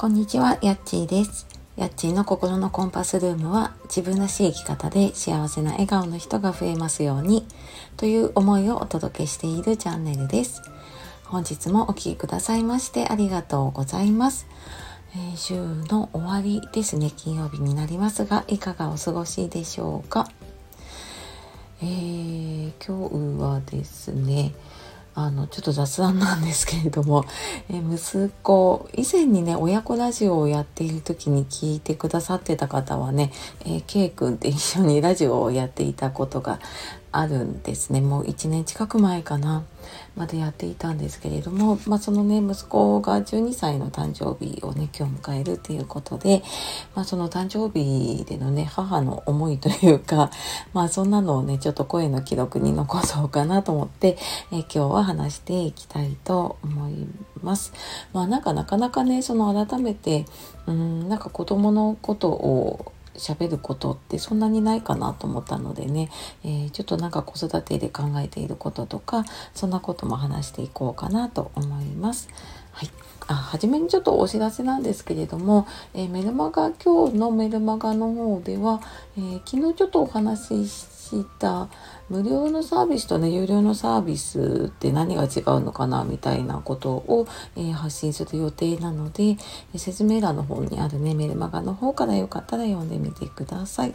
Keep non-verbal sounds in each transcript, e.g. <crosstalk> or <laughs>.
こんにちは、やっちーです。やっちーの心のコンパスルームは自分らしい生き方で幸せな笑顔の人が増えますようにという思いをお届けしているチャンネルです。本日もお聴きくださいましてありがとうございます。えー週の終わりですね、金曜日になりますが、いかがお過ごしでしょうか？えー今日はですね、あのちょっと雑談なんですけれども、え息子以前にね親子ラジオをやっている時に聞いてくださってた方はね、えー、K 君って一緒にラジオをやっていたことがあるんですねもう1年近く前かなまでやっていたんですけれども、まあ、そのね息子が12歳の誕生日をね今日迎えるっていうことで、まあ、その誕生日でのね母の思いというか、<laughs> まあ、そんなのをねちょっと声の記録に残そうかなと思って、え今日は話していきたいと思います。まあなんかなかなかねその改めてうんなんか子供のことを喋ることってそんなにないかなと思ったのでね、えーちょっとなんか子育てで考えていることとかそんなことも話していこうかなと思います。はい、あ初めにちょっとお知らせなんですけれども、えーメルマガ今日のメルマガの方では、えー昨日ちょっとお話しした無料のサービスとね有料のサービスって何が違うのかなみたいなことを、えー発信する予定なので、説明欄の方にあるねメルマガの方からよかったら読んでみてください。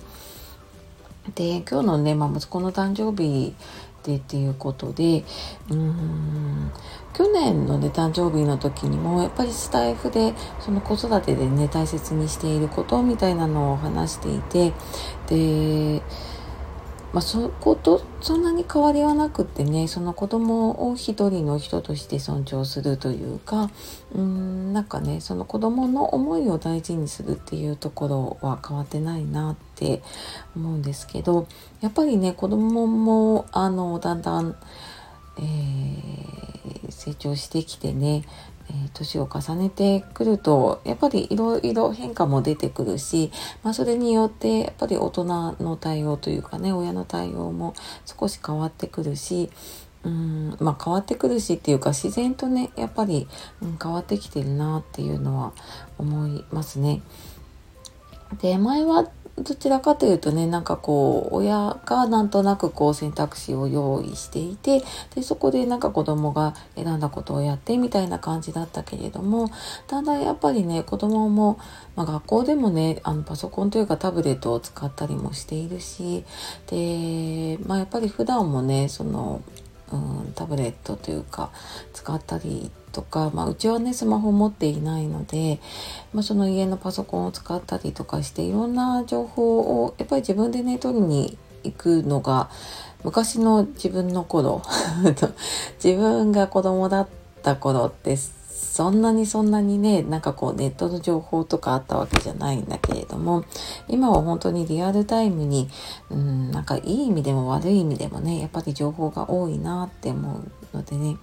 で今日のね、まあ、息子の誕生日でっていうことでうーん去年のね誕生日の時にもやっぱりスタイフでその子育てでね大切にしていることみたいなのを話していてでまあ、そことそんなに変わりはなくってねその子供を一人の人として尊重するというかうんなんかねその子供の思いを大事にするっていうところは変わってないなって思うんですけどやっぱりね子供もあのだんだん、えー成長してきてねえ年を重ねてくるとやっぱりいろいろ変化も出てくるし、まあ、それによってやっぱり大人の対応というかね親の対応も少し変わってくるしうんまあ変わってくるしっていうか自然とねやっぱり、うん、変わってきてるなっていうのは思いますね。で前はどちらかというとねなんかこう親がなんとなくこう選択肢を用意していてでそこでなんか子供が選んだことをやってみたいな感じだったけれどもだんだんやっぱりね子供も、まあ、学校でもねあのパソコンというかタブレットを使ったりもしているしで、まあ、やっぱり普段もねそのうん、タブレットというか使ったりとか、まあ、うちはねスマホ持っていないので、まあ、その家のパソコンを使ったりとかしていろんな情報をやっぱり自分でね取りに行くのが昔の自分の頃 <laughs> 自分が子供だった頃です。そんなにそんなにねなんかこうネットの情報とかあったわけじゃないんだけれども今は本当にリアルタイムにうんなんかいい意味でも悪い意味でもねやっぱり情報が多いなって思うのでね。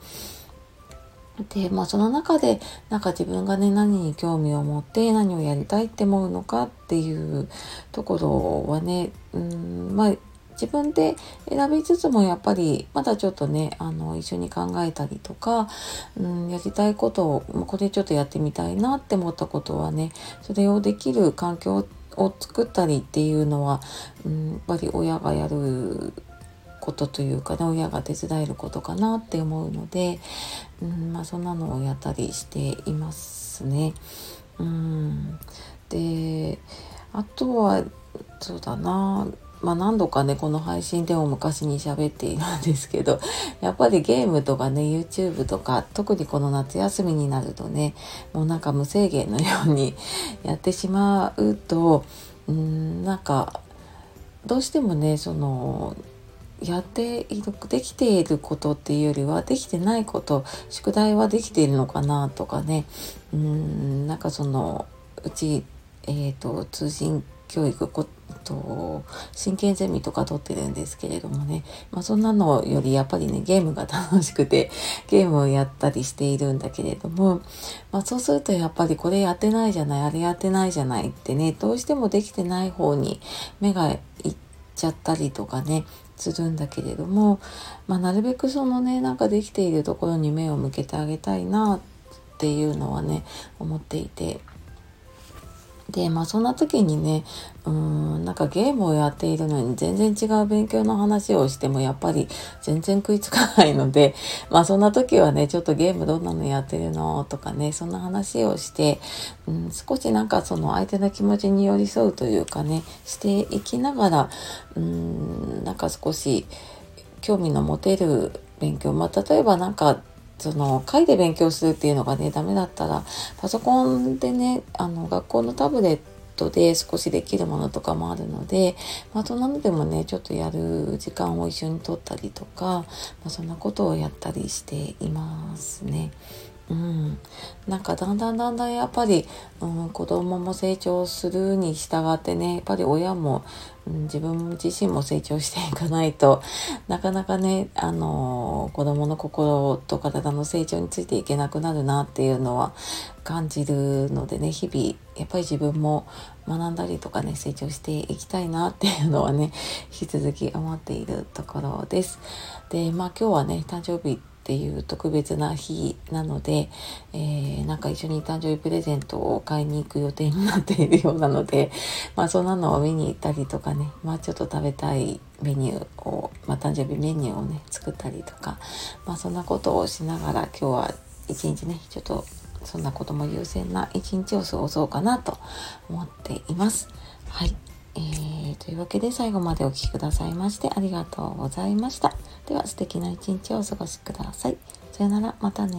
でまあその中でなんか自分がね何に興味を持って何をやりたいって思うのかっていうところはねうんまあ自分で選びつつもやっぱりまだちょっとねあの一緒に考えたりとか、うん、やりたいことをこれちょっとやってみたいなって思ったことはねそれをできる環境を作ったりっていうのは、うん、やっぱり親がやることというかね親が手伝えることかなって思うので、うんまあ、そんなのをやったりしていますね。うん、であとはそうだなまあ何度かねこの配信でも昔に喋っているんですけど <laughs> やっぱりゲームとかね YouTube とか特にこの夏休みになるとねもうなんか無制限のように <laughs> やってしまうとうんなんかどうしてもねそのやっているできていることっていうよりはできてないこと宿題はできているのかなとかねうんなんかそのうち、えー、と通信教育こと真剣ゼミとか取ってるんですけれどもね、まあ、そんなのよりやっぱりねゲームが楽しくて <laughs> ゲームをやったりしているんだけれども、まあ、そうするとやっぱりこれやってないじゃないあれやってないじゃないってねどうしてもできてない方に目がいっちゃったりとかねするんだけれども、まあ、なるべくそのねなんかできているところに目を向けてあげたいなっていうのはね思っていて。でまあそんな時にねうーんなんかゲームをやっているのに全然違う勉強の話をしてもやっぱり全然食いつかないのでまあそんな時はねちょっとゲームどんなのやってるのとかねそんな話をして、うん、少しなんかその相手の気持ちに寄り添うというかねしていきながらうんなんか少し興味の持てる勉強まあ例えばなんかその会で勉強するっていうのがねダメだったらパソコンでねあの学校のタブレットで少しできるものとかもあるので、まあ、そんなのでもねちょっとやる時間を一緒に取ったりとか、まあ、そんなことをやったりしていますね。うん、なんかだんだんだんだんやっぱり、うん、子供も成長するに従ってねやっぱり親も、うん、自分自身も成長していかないとなかなかね、あのー、子供の心と体の成長についていけなくなるなっていうのは感じるのでね日々やっぱり自分も学んだりとかね成長していきたいなっていうのはね引き続き思っているところです。でまあ今日はね誕生日っていう特別な日なので、えー、なんか一緒に誕生日プレゼントを買いに行く予定になっているようなので、<laughs> まあそんなのを見に行ったりとかね、まあちょっと食べたいメニューを、まあ誕生日メニューをね、作ったりとか、まあそんなことをしながら今日は一日ね、ちょっとそんなことも優先な一日を過ごそうかなと思っています。はい。えー、というわけで最後までお聴きくださいましてありがとうございました。では素敵な一日をお過ごしください。さよなら、またね